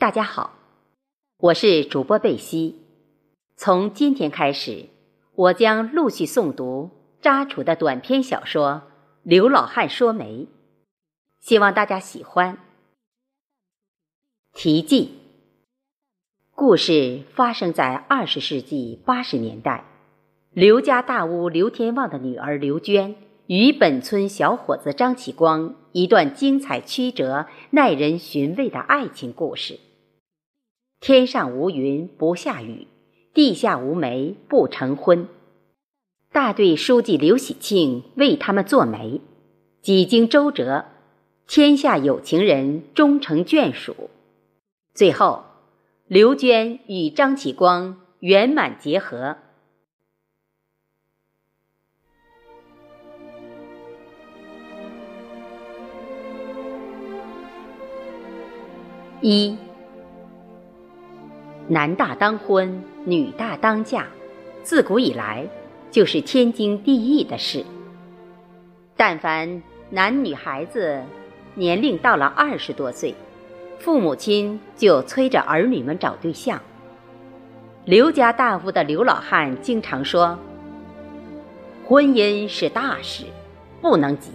大家好，我是主播贝西。从今天开始，我将陆续诵读扎楚的短篇小说《刘老汉说媒》，希望大家喜欢。题记：故事发生在二十世纪八十年代，刘家大屋刘天旺的女儿刘娟与本村小伙子张启光一段精彩曲折、耐人寻味的爱情故事。天上无云不下雨，地下无媒不成婚。大队书记刘喜庆为他们做媒，几经周折，天下有情人终成眷属。最后，刘娟与张启光圆满结合。一。男大当婚，女大当嫁，自古以来就是天经地义的事。但凡男女孩子年龄到了二十多岁，父母亲就催着儿女们找对象。刘家大屋的刘老汉经常说：“婚姻是大事，不能急。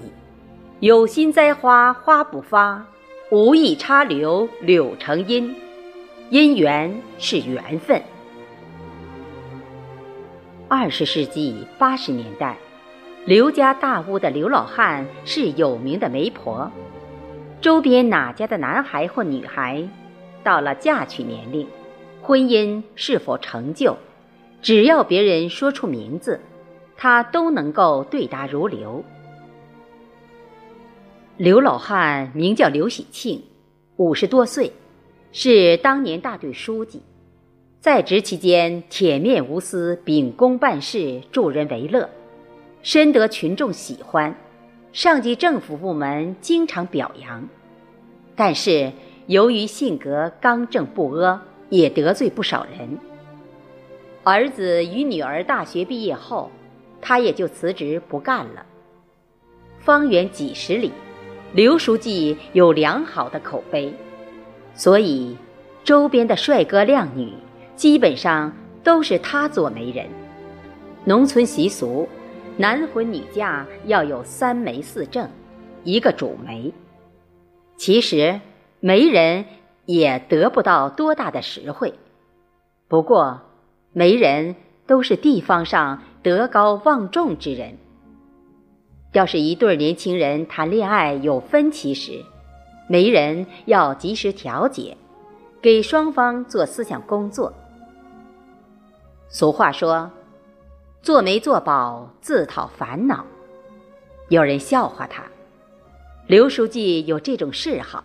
有心栽花花不发，无意插柳柳成荫。”姻缘是缘分。二十世纪八十年代，刘家大屋的刘老汉是有名的媒婆。周边哪家的男孩或女孩，到了嫁娶年龄，婚姻是否成就，只要别人说出名字，他都能够对答如流。刘老汉名叫刘喜庆，五十多岁。是当年大队书记，在职期间铁面无私、秉公办事、助人为乐，深得群众喜欢，上级政府部门经常表扬。但是由于性格刚正不阿，也得罪不少人。儿子与女儿大学毕业后，他也就辞职不干了。方圆几十里，刘书记有良好的口碑。所以，周边的帅哥靓女基本上都是他做媒人。农村习俗，男婚女嫁要有三媒四正，一个主媒。其实，媒人也得不到多大的实惠。不过，媒人都是地方上德高望重之人。要是一对年轻人谈恋爱有分歧时，媒人要及时调解，给双方做思想工作。俗话说：“做媒做保，自讨烦恼。”有人笑话他。刘书记有这种嗜好，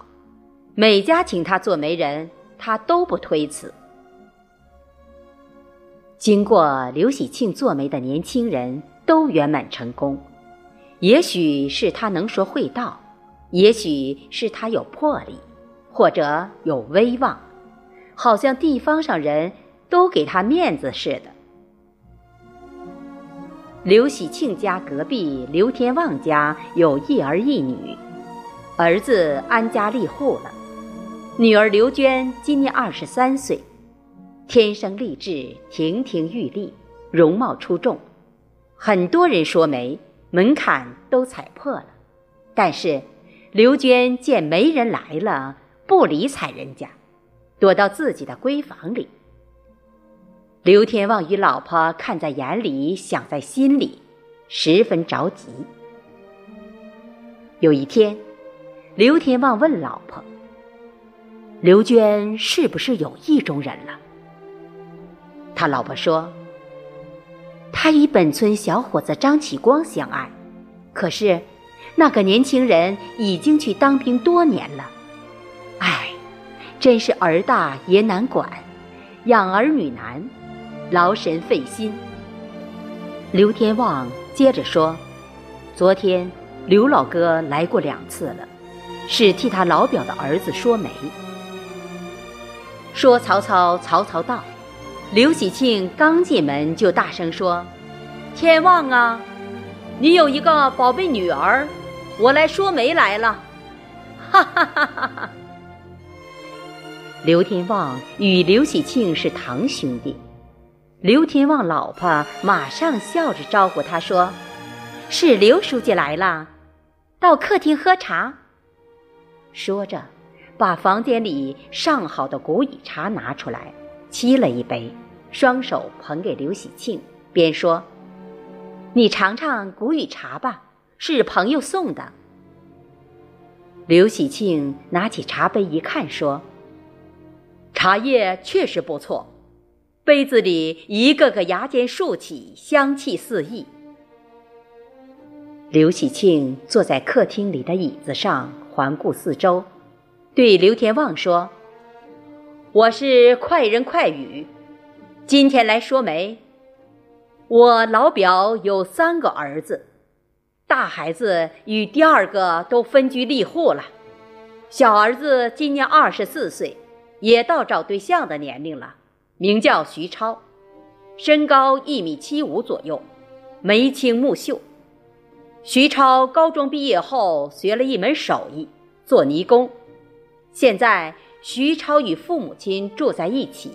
每家请他做媒人，他都不推辞。经过刘喜庆做媒的年轻人都圆满成功，也许是他能说会道。也许是他有魄力，或者有威望，好像地方上人都给他面子似的。刘喜庆家隔壁刘天旺家有一儿一女，儿子安家立户了，女儿刘娟今年二十三岁，天生丽质，亭亭玉立，容貌出众，很多人说媒门槛都踩破了，但是。刘娟见媒人来了，不理睬人家，躲到自己的闺房里。刘天旺与老婆看在眼里，想在心里，十分着急。有一天，刘天旺问老婆：“刘娟是不是有意中人了？”他老婆说：“她与本村小伙子张启光相爱，可是……”那个年轻人已经去当兵多年了，唉，真是儿大也难管，养儿女难，劳神费心。刘天旺接着说：“昨天刘老哥来过两次了，是替他老表的儿子说媒。”说曹操，曹操到，刘喜庆刚进门就大声说：“天旺啊，你有一个宝贝女儿。”我来说媒来了，哈哈哈哈哈！刘天旺与刘喜庆是堂兄弟，刘天旺老婆马上笑着招呼他说：“是刘书记来了，到客厅喝茶。”说着，把房间里上好的古语茶拿出来，沏了一杯，双手捧给刘喜庆，边说：“你尝尝古语茶吧，是朋友送的。”刘喜庆拿起茶杯一看，说。茶叶确实不错，杯子里一个个芽尖竖起，香气四溢。刘喜庆坐在客厅里的椅子上，环顾四周，对刘天旺说：“我是快人快语，今天来说媒。我老表有三个儿子，大孩子与第二个都分居立户了，小儿子今年二十四岁。”也到找对象的年龄了，名叫徐超，身高一米七五左右，眉清目秀。徐超高中毕业后学了一门手艺，做泥工。现在徐超与父母亲住在一起，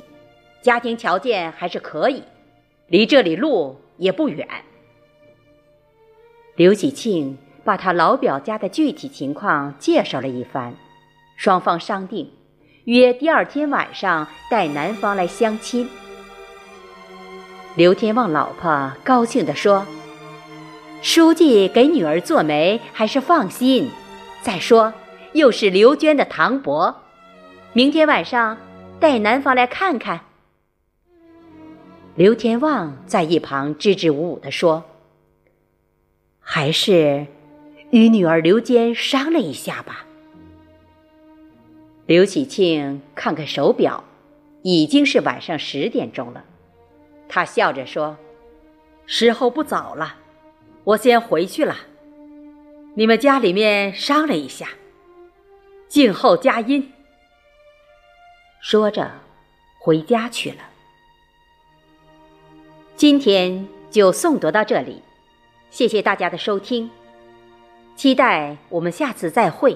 家庭条件还是可以，离这里路也不远。刘喜庆把他老表家的具体情况介绍了一番，双方商定。约第二天晚上带男方来相亲。刘天旺老婆高兴地说：“书记给女儿做媒还是放心。再说又是刘娟的堂伯，明天晚上带男方来看看。”刘天旺在一旁支支吾吾地说：“还是与女儿刘坚商量一下吧。”刘喜庆看看手表，已经是晚上十点钟了。他笑着说：“时候不早了，我先回去了。你们家里面商量一下，静候佳音。”说着，回家去了。今天就诵读到这里，谢谢大家的收听，期待我们下次再会。